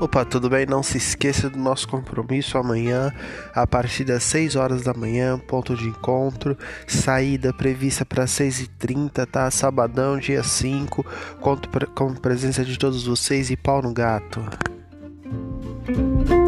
Opa, tudo bem? Não se esqueça do nosso compromisso amanhã, a partir das 6 horas da manhã, ponto de encontro, saída prevista para 6h30, tá? Sabadão, dia 5. Conto com a presença de todos vocês e pau no gato. Música